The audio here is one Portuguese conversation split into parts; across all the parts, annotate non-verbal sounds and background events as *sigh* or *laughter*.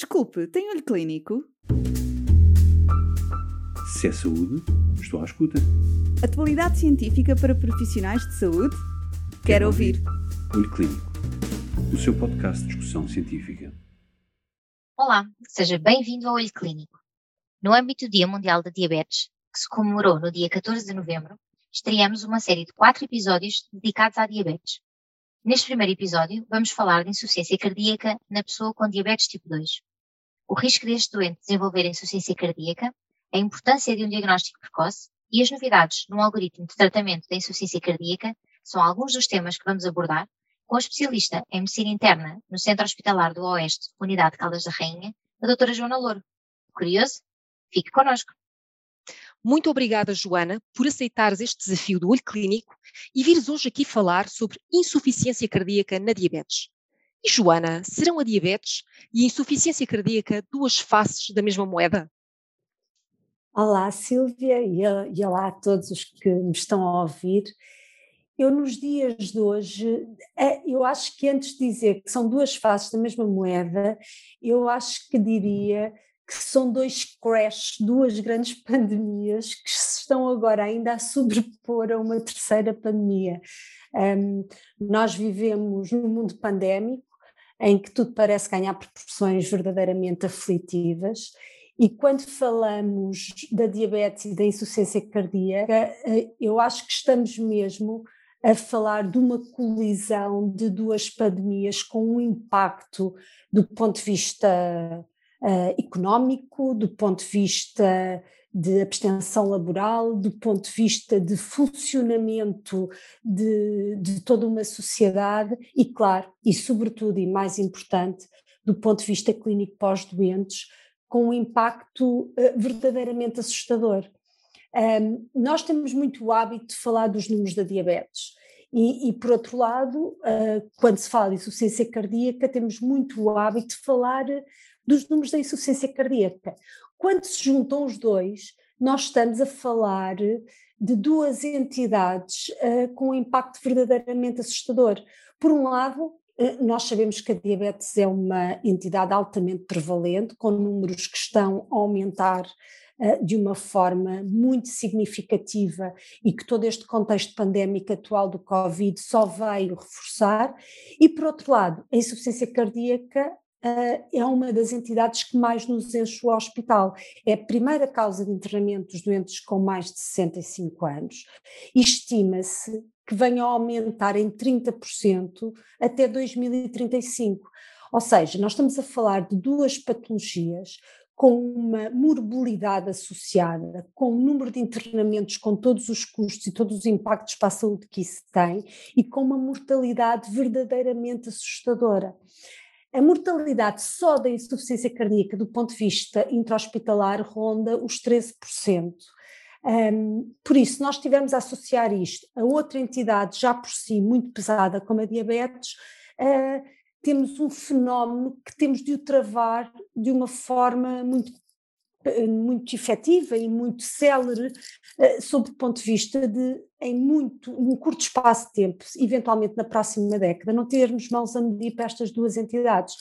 Desculpe, tem olho clínico? Se é saúde, estou à escuta. Atualidade científica para profissionais de saúde? Quero, Quero ouvir. Olho Clínico, o seu podcast de discussão científica. Olá, seja bem-vindo ao Olho Clínico. No âmbito do Dia Mundial da Diabetes, que se comemorou no dia 14 de novembro, estreamos uma série de quatro episódios dedicados à diabetes. Neste primeiro episódio, vamos falar de insuficiência cardíaca na pessoa com diabetes tipo 2 o risco deste doente desenvolver insuficiência cardíaca, a importância de um diagnóstico precoce e as novidades no algoritmo de tratamento da insuficiência cardíaca são alguns dos temas que vamos abordar com a especialista em medicina interna no Centro Hospitalar do Oeste, Unidade de Caldas da Rainha, a doutora Joana Louro. Curioso? Fique connosco. Muito obrigada, Joana, por aceitares este desafio do olho clínico e vires hoje aqui falar sobre insuficiência cardíaca na diabetes. E Joana, serão a diabetes e a insuficiência cardíaca duas faces da mesma moeda? Olá, Silvia, e olá a todos os que me estão a ouvir. Eu, nos dias de hoje, é, eu acho que antes de dizer que são duas faces da mesma moeda, eu acho que diria que são dois crashes, duas grandes *laughs* pandemias que se estão agora ainda a sobrepor a uma terceira pandemia. Um, nós vivemos num mundo pandémico, em que tudo parece ganhar proporções verdadeiramente aflitivas. E quando falamos da diabetes e da insuficiência cardíaca, eh, eu acho que estamos mesmo a falar de uma colisão de duas pandemias com um impacto do ponto de vista uh, económico, do ponto de vista de abstenção laboral, do ponto de vista de funcionamento de, de toda uma sociedade e, claro, e sobretudo e mais importante, do ponto de vista clínico pós-doentes, com um impacto uh, verdadeiramente assustador. Um, nós temos muito o hábito de falar dos números da diabetes. E, e por outro lado, uh, quando se fala de insuficiência cardíaca, temos muito o hábito de falar dos números da insuficiência cardíaca. Quando se juntam os dois, nós estamos a falar de duas entidades uh, com um impacto verdadeiramente assustador. Por um lado, uh, nós sabemos que a diabetes é uma entidade altamente prevalente, com números que estão a aumentar uh, de uma forma muito significativa e que todo este contexto pandémico atual do Covid só veio reforçar. E, por outro lado, a insuficiência cardíaca é uma das entidades que mais nos enche o hospital. É a primeira causa de internamento dos doentes com mais de 65 anos. Estima-se que venha a aumentar em 30% até 2035. Ou seja, nós estamos a falar de duas patologias com uma morbilidade associada, com o número de internamentos, com todos os custos e todos os impactos para a saúde que isso tem, e com uma mortalidade verdadeiramente assustadora. A mortalidade só da insuficiência cardíaca do ponto de vista intra-hospitalar ronda os 13%. Um, por isso, nós tivemos a associar isto a outra entidade já por si muito pesada, como a diabetes, uh, temos um fenómeno que temos de o travar de uma forma muito muito efetiva e muito célere uh, sob o ponto de vista de, em muito, um curto espaço de tempo, eventualmente na próxima década, não termos mãos a medir para estas duas entidades.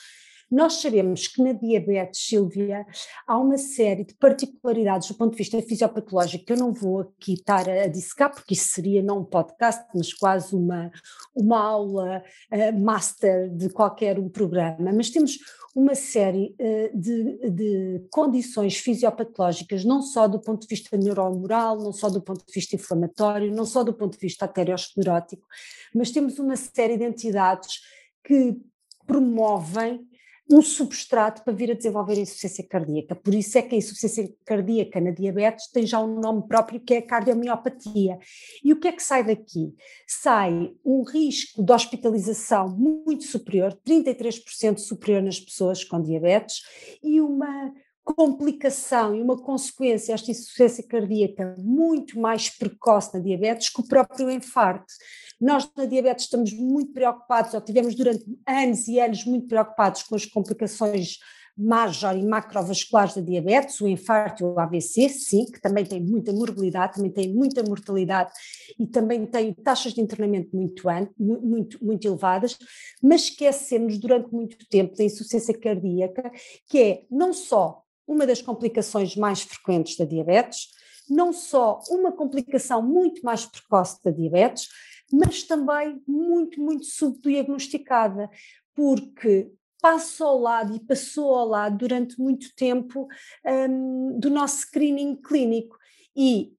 Nós sabemos que na diabetes, Silvia, há uma série de particularidades do ponto de vista fisiopatológico que eu não vou aqui estar a dissecar, porque isso seria não um podcast, mas quase uma, uma aula uh, master de qualquer um programa. Mas temos uma série uh, de, de condições fisiopatológicas, não só do ponto de vista neuromoral, não só do ponto de vista inflamatório, não só do ponto de vista arteriosclerótico, mas temos uma série de entidades que promovem um substrato para vir a desenvolver a insuficiência cardíaca. Por isso é que a insuficiência cardíaca na diabetes tem já um nome próprio que é cardiomiopatia. E o que é que sai daqui? Sai um risco de hospitalização muito superior, 33% superior nas pessoas com diabetes, e uma complicação e uma consequência esta insuficiência cardíaca muito mais precoce na diabetes que o próprio infarto. Nós na diabetes estamos muito preocupados, ou tivemos durante anos e anos muito preocupados com as complicações major e macrovasculares da diabetes, o infarto e o AVC, sim, que também tem muita morbilidade, também tem muita mortalidade e também tem taxas de internamento muito, muito, muito elevadas, mas esquecemos durante muito tempo da insuficiência cardíaca, que é não só uma das complicações mais frequentes da diabetes, não só uma complicação muito mais precoce da diabetes, mas também muito, muito subdiagnosticada, porque passa ao lado e passou ao lado durante muito tempo um, do nosso screening clínico. E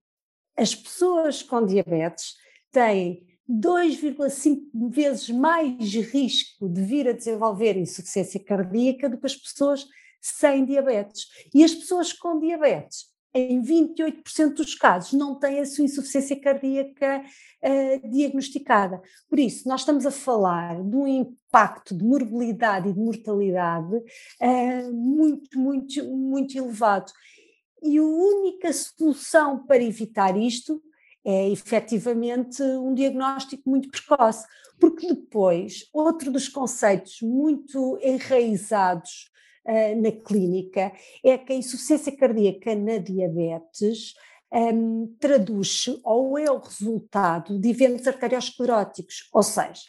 as pessoas com diabetes têm 2,5 vezes mais risco de vir a desenvolver insuficiência cardíaca do que as pessoas sem diabetes. E as pessoas com diabetes em 28% dos casos não têm a sua insuficiência cardíaca uh, diagnosticada. Por isso, nós estamos a falar de um impacto de morbilidade e de mortalidade uh, muito, muito, muito elevado. E a única solução para evitar isto é efetivamente um diagnóstico muito precoce, porque depois, outro dos conceitos muito enraizados uh, na clínica é que a insuficiência cardíaca na diabetes um, traduz-se ou é o resultado de eventos arterioscleróticos, ou seja,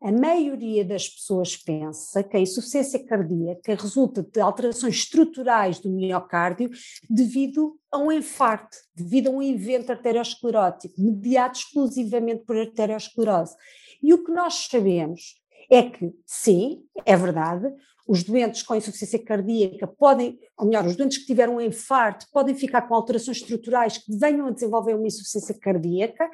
a maioria das pessoas pensa que a insuficiência cardíaca resulta de alterações estruturais do miocárdio devido a um infarto, devido a um evento arteriosclerótico, mediado exclusivamente por arteriosclerose. E o que nós sabemos é que, sim, é verdade, os doentes com insuficiência cardíaca podem, ou melhor, os doentes que tiveram um infarto podem ficar com alterações estruturais que venham a desenvolver uma insuficiência cardíaca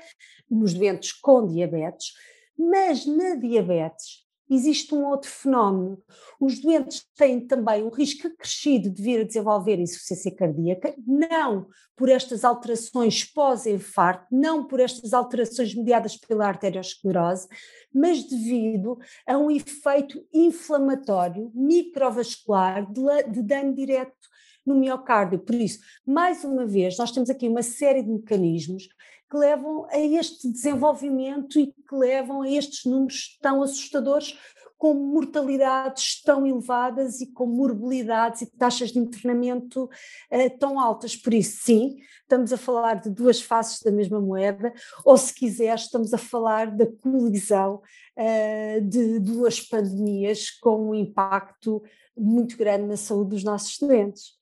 nos doentes com diabetes, mas na diabetes existe um outro fenómeno. Os doentes têm também um risco acrescido de vir a desenvolver insuficiência cardíaca, não por estas alterações pós-infarto, não por estas alterações mediadas pela arteriosclerose, mas devido a um efeito inflamatório microvascular de, de dano direto no miocárdio. Por isso, mais uma vez, nós temos aqui uma série de mecanismos que levam a este desenvolvimento e que levam a estes números tão assustadores, com mortalidades tão elevadas e com morbilidades e taxas de internamento uh, tão altas. Por isso, sim, estamos a falar de duas faces da mesma moeda, ou se quiser, estamos a falar da colisão uh, de duas pandemias com um impacto muito grande na saúde dos nossos doentes.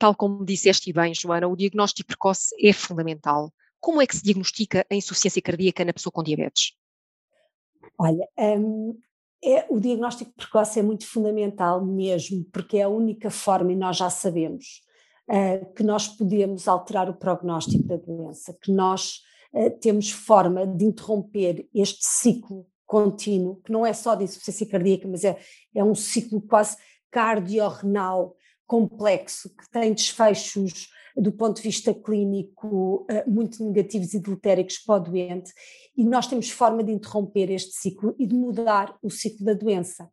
Tal como disseste bem, Joana, o diagnóstico precoce é fundamental. Como é que se diagnostica a insuficiência cardíaca na pessoa com diabetes? Olha, um, é, o diagnóstico precoce é muito fundamental mesmo, porque é a única forma, e nós já sabemos, uh, que nós podemos alterar o prognóstico da doença, que nós uh, temos forma de interromper este ciclo contínuo, que não é só de insuficiência cardíaca, mas é, é um ciclo quase cardiorrenal complexo, que tem desfechos do ponto de vista clínico eh, muito negativos e deletéricos para o doente, e nós temos forma de interromper este ciclo e de mudar o ciclo da doença.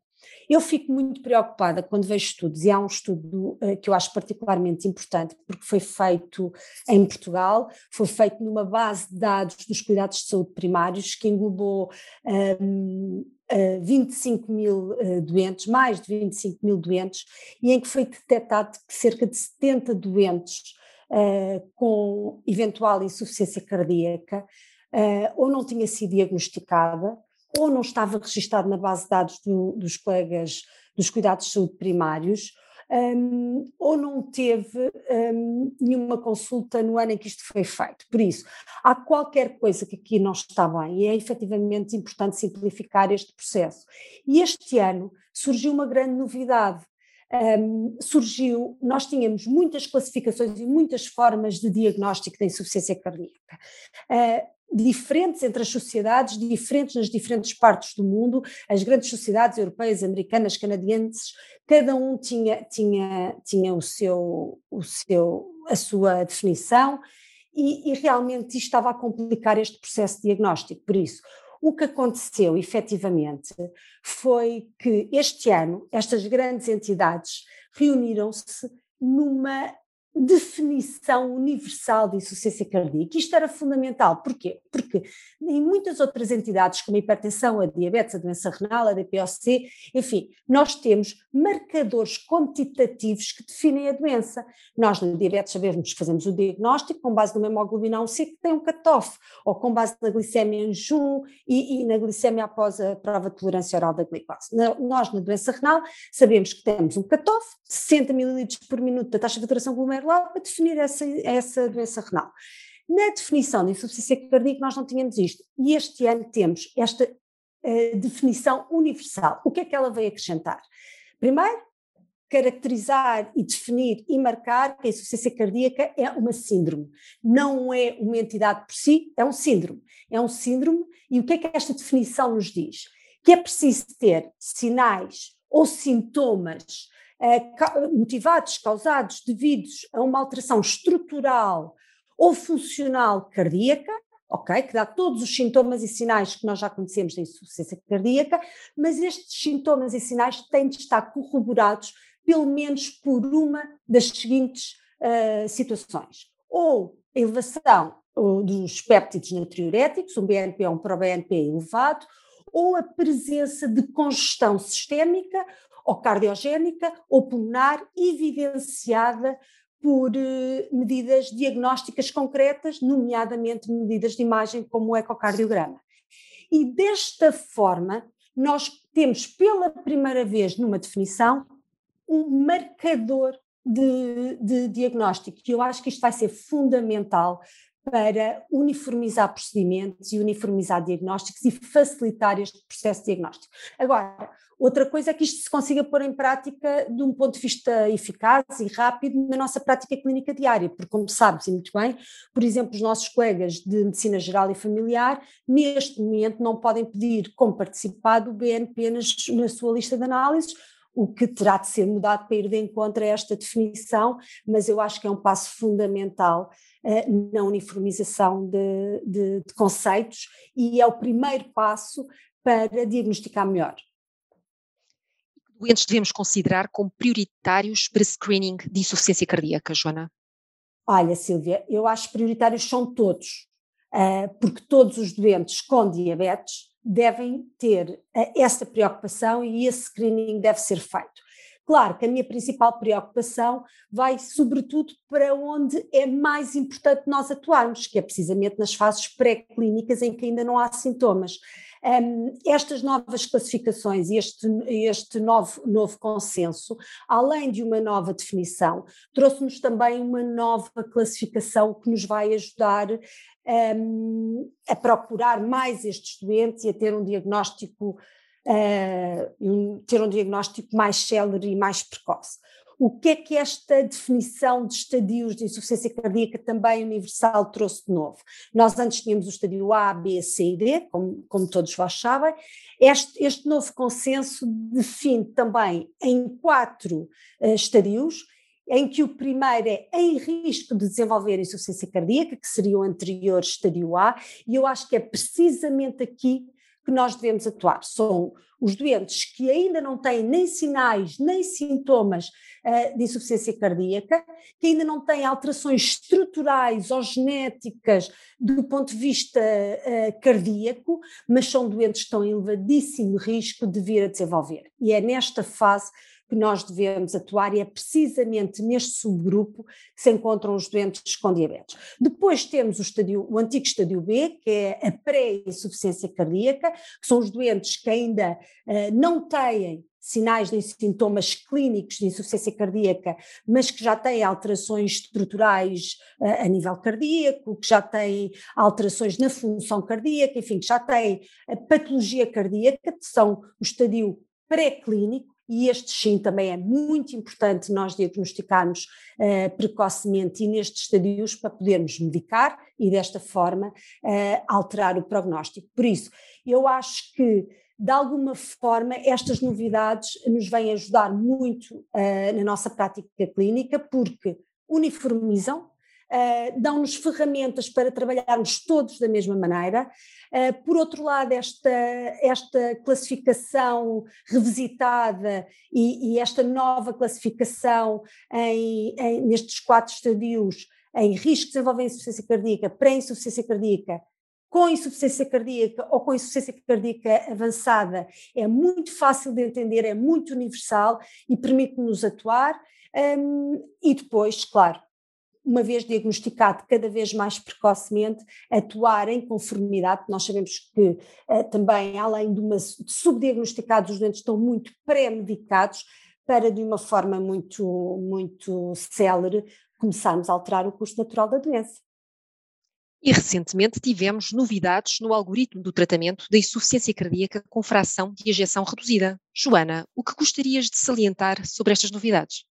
Eu fico muito preocupada quando vejo estudos, e há um estudo uh, que eu acho particularmente importante, porque foi feito em Portugal, foi feito numa base de dados dos cuidados de saúde primários, que englobou um, uh, 25 mil uh, doentes, mais de 25 mil doentes, e em que foi detectado que cerca de 70 doentes uh, com eventual insuficiência cardíaca, ou não tinha sido diagnosticada, ou não estava registado na base de dados do, dos colegas dos cuidados de saúde primários, um, ou não teve um, nenhuma consulta no ano em que isto foi feito. Por isso, há qualquer coisa que aqui não está bem e é efetivamente importante simplificar este processo. E este ano surgiu uma grande novidade um, surgiu, nós tínhamos muitas classificações e muitas formas de diagnóstico da insuficiência cardíaca. Uh, diferentes entre as sociedades, diferentes nas diferentes partes do mundo, as grandes sociedades europeias, americanas, canadienses, cada um tinha, tinha, tinha o seu, o seu, a sua definição e, e realmente isto estava a complicar este processo diagnóstico. Por isso, o que aconteceu efetivamente foi que este ano estas grandes entidades reuniram-se numa definição universal de insuficiência cardíaca. Isto era fundamental. Porquê? Porque em muitas outras entidades, como a hipertensão, a diabetes, a doença renal, a DPOC, enfim, nós temos marcadores quantitativos que definem a doença. Nós, na diabetes, sabemos que fazemos o diagnóstico com base no hemoglobina A1C que tem um cutoff, ou com base na glicemia em jejum e, e, na glicemia após a prova de tolerância oral da glicose. Na, nós, na doença renal, sabemos que temos um cutoff, 60 ml por minuto da taxa de filtração glomerular lá para definir essa, essa doença renal. Na definição de insuficiência cardíaca nós não tínhamos isto e este ano temos esta uh, definição universal. O que é que ela veio acrescentar? Primeiro, caracterizar e definir e marcar que a insuficiência cardíaca é uma síndrome. Não é uma entidade por si, é um síndrome. É um síndrome e o que é que esta definição nos diz? Que é preciso ter sinais ou sintomas motivados, causados, devidos a uma alteração estrutural ou funcional cardíaca, ok? Que dá todos os sintomas e sinais que nós já conhecemos da insuficiência cardíaca, mas estes sintomas e sinais têm de estar corroborados pelo menos por uma das seguintes uh, situações. Ou elevação dos péptidos natriuréticos, um BNP ou um proBNP elevado, ou a presença de congestão sistémica ou cardiogénica ou pulmonar evidenciada por eh, medidas diagnósticas concretas, nomeadamente medidas de imagem como o ecocardiograma. E desta forma, nós temos pela primeira vez numa definição um marcador de, de diagnóstico, que eu acho que isto vai ser fundamental para uniformizar procedimentos e uniformizar diagnósticos e facilitar este processo diagnóstico. Agora, outra coisa é que isto se consiga pôr em prática de um ponto de vista eficaz e rápido na nossa prática clínica diária, porque como sabes e muito bem, por exemplo, os nossos colegas de Medicina Geral e Familiar, neste momento não podem pedir como participado o BNP na sua lista de análises, o que terá de ser mudado para ir de encontro a esta definição, mas eu acho que é um passo fundamental uh, na uniformização de, de, de conceitos e é o primeiro passo para diagnosticar melhor. Doentes devemos considerar como prioritários para screening de insuficiência cardíaca, Joana? Olha, Silvia, eu acho que prioritários são todos, uh, porque todos os doentes com diabetes devem ter eh, essa preocupação e esse screening deve ser feito. Claro que a minha principal preocupação vai, sobretudo, para onde é mais importante nós atuarmos, que é precisamente nas fases pré-clínicas em que ainda não há sintomas. Um, estas novas classificações e este, este novo, novo consenso, além de uma nova definição, trouxe-nos também uma nova classificação que nos vai ajudar um, a procurar mais estes doentes e a ter um diagnóstico, um, ter um diagnóstico mais célere e mais precoce. O que é que esta definição de estadios de insuficiência cardíaca também universal trouxe de novo? Nós antes tínhamos o estadio A, B, C e D, como, como todos vós sabem. Este, este novo consenso define também em quatro uh, estadios em que o primeiro é em risco de desenvolver insuficiência cardíaca, que seria o anterior estadio A, e eu acho que é precisamente aqui que nós devemos atuar. São os doentes que ainda não têm nem sinais nem sintomas uh, de insuficiência cardíaca, que ainda não têm alterações estruturais ou genéticas do ponto de vista uh, cardíaco, mas são doentes que estão em elevadíssimo risco de vir a desenvolver. E é nesta fase que nós devemos atuar e é precisamente neste subgrupo que se encontram os doentes com diabetes. Depois temos o, estadio, o antigo estadio B, que é a pré-insuficiência cardíaca, que são os doentes que ainda uh, não têm sinais de sintomas clínicos de insuficiência cardíaca, mas que já têm alterações estruturais uh, a nível cardíaco, que já têm alterações na função cardíaca, enfim, que já têm a patologia cardíaca, que são o estadio pré-clínico, e este sim também é muito importante nós diagnosticarmos uh, precocemente e nestes estadios para podermos medicar e desta forma uh, alterar o prognóstico. Por isso, eu acho que de alguma forma estas novidades nos vêm ajudar muito uh, na nossa prática clínica porque uniformizam uh, dão-nos ferramentas para trabalharmos todos da mesma maneira. Uh, por outro lado, esta, esta classificação revisitada e, e esta nova classificação em, em, nestes quatro estadios em risco de desenvolver insuficiência cardíaca, pré-insuficiência cardíaca, com insuficiência cardíaca ou com insuficiência cardíaca avançada, é muito fácil de entender, é muito universal e permite-nos atuar. Um, e depois, claro, uma vez diagnosticado cada vez mais precocemente, atuar em conformidade, nós sabemos que uh, também, além de, uma, de subdiagnosticados, os doentes estão muito pré-medicados para, de uma forma muito, muito célere, começarmos a alterar o curso natural da doença. E recentemente tivemos novidades no algoritmo do tratamento da insuficiência cardíaca com fração de ejeção reduzida. Joana, o que gostarias de salientar sobre estas novidades?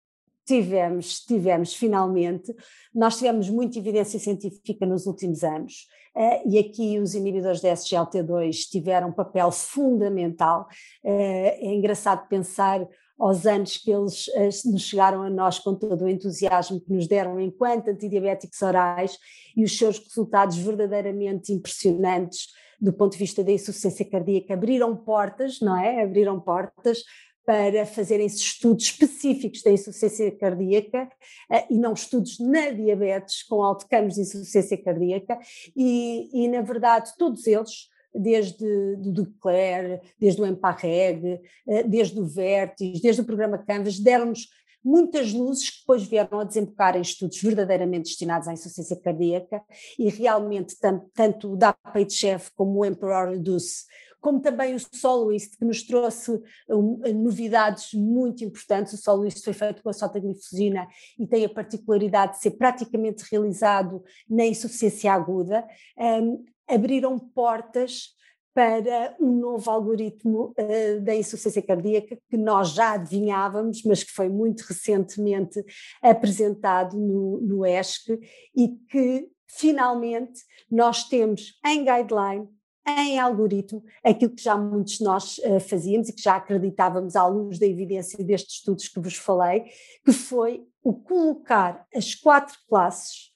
Tivemos, tivemos, finalmente. Nós tivemos muita evidência científica nos últimos anos uh, e aqui os inibidores da SGLT2 tiveram um papel fundamental. Uh, é engraçado pensar aos anos que eles uh, nos chegaram a nós com todo o entusiasmo que nos deram enquanto antidiabéticos orais e os seus resultados verdadeiramente impressionantes do ponto de vista da insuficiência cardíaca abriram portas, não é? Abriram portas para fazerem estudos específicos da insuficiência cardíaca uh, e não estudos na diabetes com autocampos de insuficiência cardíaca e, e na verdade todos eles desde do Duclair, desde o Emparreg, eh, desde o Vertis, desde o programa Canvas, deram-nos muitas luzes que depois vieram a desembocar em estudos verdadeiramente destinados à insuficiência cardíaca e realmente tanto o DAPA-HF como o Emperor Reduce, como também o Soloist, que nos trouxe um, novidades muito importantes. O Soloist foi feito com a sotaglifosina e tem a particularidade de ser praticamente realizado na insuficiência aguda. Um, abriram portas para um novo algoritmo uh, da insuficiência cardíaca que nós já adivinhávamos, mas que foi muito recentemente apresentado no, no ESC e que finalmente nós temos em guideline, em algoritmo, aquilo que já muitos de nós uh, fazíamos e que já acreditávamos à luz da evidência destes estudos que vos falei, que foi o colocar as quatro classes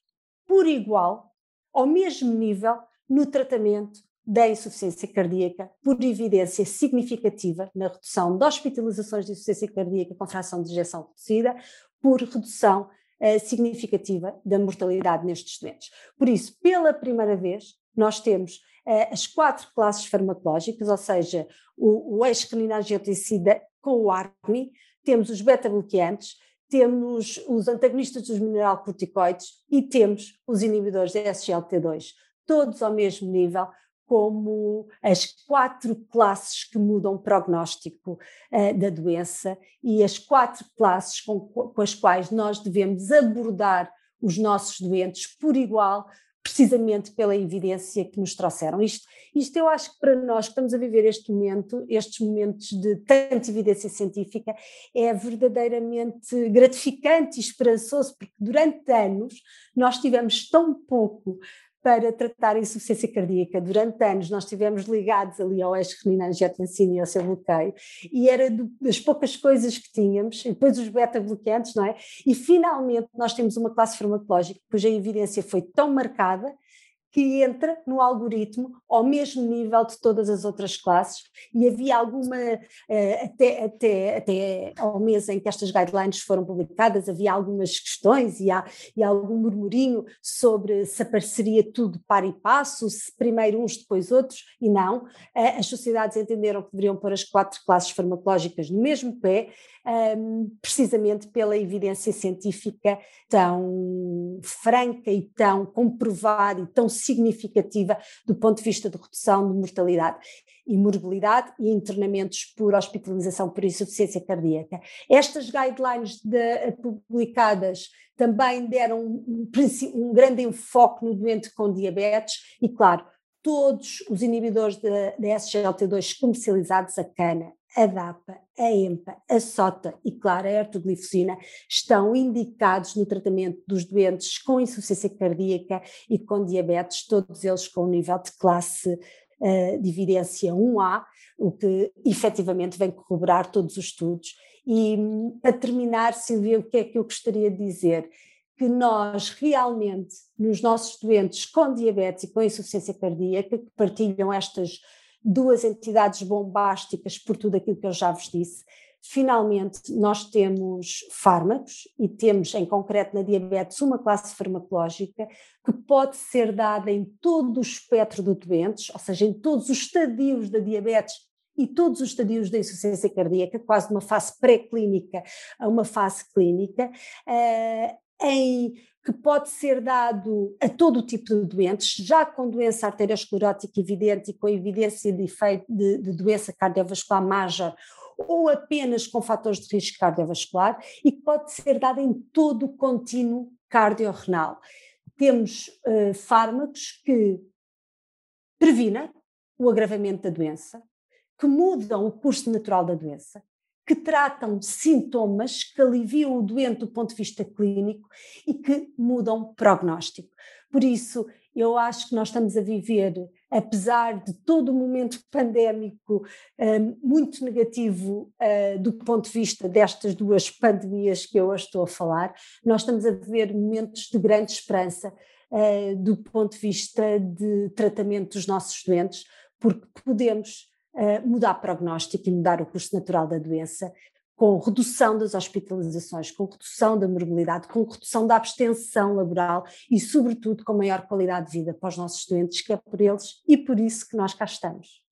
por igual, ao mesmo nível, no tratamento da insuficiência cardíaca, por evidência significativa na redução de hospitalizações de insuficiência cardíaca com fração de ejeção reduzida, por redução uh, significativa da mortalidade nestes doentes. Por isso, pela primeira vez, nós temos as quatro classes farmacológicas, ou seja, o, o ex-reninangiotencida com o ARMI, temos os beta-bloqueantes, temos os antagonistas dos mineralocorticoides e temos os inibidores da SGLT2 todos ao mesmo nível, como as quatro classes que mudam o prognóstico uh, da doença e as quatro classes com, com, as quais nós devemos abordar os nossos doentes por igual, precisamente pela evidência que nos trouxeram. Isto, isto eu acho que para nós que estamos a viver este momento, estes momentos de tanta evidência científica, é verdadeiramente gratificante e esperançoso, porque durante anos nós tivemos tão pouco para tratar a insuficiência cardíaca. Durante anos nós estivemos ligados ali ao ex-reninangiotensina e ao seu bloqueio, e era das poucas coisas que tínhamos, e depois os beta-bloqueantes, não é? E finalmente nós temos uma classe farmacológica cuja evidência foi tão marcada que entra no algoritmo ao mesmo nível de todas as outras classes e havia alguma, eh, até, até, até ao mês em que estas guidelines foram publicadas, havia algumas questões e, há, e algum murmurinho sobre se apareceria tudo par e passo, se primeiro uns, depois outros, e não. Eh, as sociedades entenderam que deveriam pôr as quatro classes farmacológicas no mesmo pé, ehm, precisamente pela evidência científica tão franca e tão comprovada e tão significativa do ponto de vista de redução de mortalidade e morbilidade e internamentos por hospitalização por insuficiência cardíaca. Estas guidelines de, publicadas também deram um, um grande enfoque no doente com diabetes e, claro, todos os inibidores da SGLT2 comercializados, a cana, a DAPA, a EMPA, a SOTA e, claro, a ertoglifosina estão indicados no tratamento dos doentes com insuficiência cardíaca e com diabetes, todos eles com nível de classe uh, de evidência 1A, o que efetivamente vem corroborar todos os estudos. E para terminar, Silvia, o que é que eu gostaria de dizer? que nós realmente, nos nossos doentes com diabetes e com insuficiência cardíaca, que partilham estas duas entidades bombásticas por tudo aquilo que eu já vos disse, finalmente nós temos fármacos e temos em concreto na diabetes uma classe farmacológica que pode ser dada em todo o espectro de doentes, ou seja, em todos os estadios da diabetes e todos os estadios da insuficiência cardíaca, quase de uma fase pré-clínica a uma fase clínica, uh, em que pode ser dado a todo tipo de doentes, já com doença arteriosclerótica evidente e com evidência de, efeito, de, de doença cardiovascular major ou apenas com fatores de risco cardiovascular e que pode ser dado em todo o contínuo cardiorrenal. Temos uh, fármacos que previnem o agravamento da doença, que mudam o curso natural da doença, que tratam sintomas, que aliviam o doente do ponto de vista clínico e que mudam prognóstico. Por isso, eu acho que nós estamos a viver, apesar de todo o momento pandémico um, muito negativo uh, do ponto de vista destas duas pandemias que eu hoje estou a falar, nós estamos a viver momentos de grande esperança uh, do ponto de vista de tratamento dos nossos doentes, porque podemos mudar prognóstico e mudar o curso natural da doença, com redução das hospitalizações, com redução da morbilidade, com redução da abstenção laboral e, sobretudo, com maior qualidade de vida para os nossos doentes, que é por eles e por isso que nós cá estamos.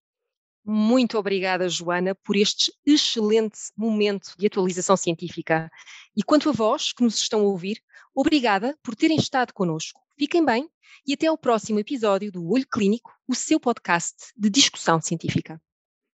Muito obrigada, Joana, por este excelente momento de atualização científica. E quanto a vós que nos estão a ouvir, obrigada por terem estado connosco. Fiquem bem e até ao próximo episódio do Olho Clínico, o seu podcast de discussão científica.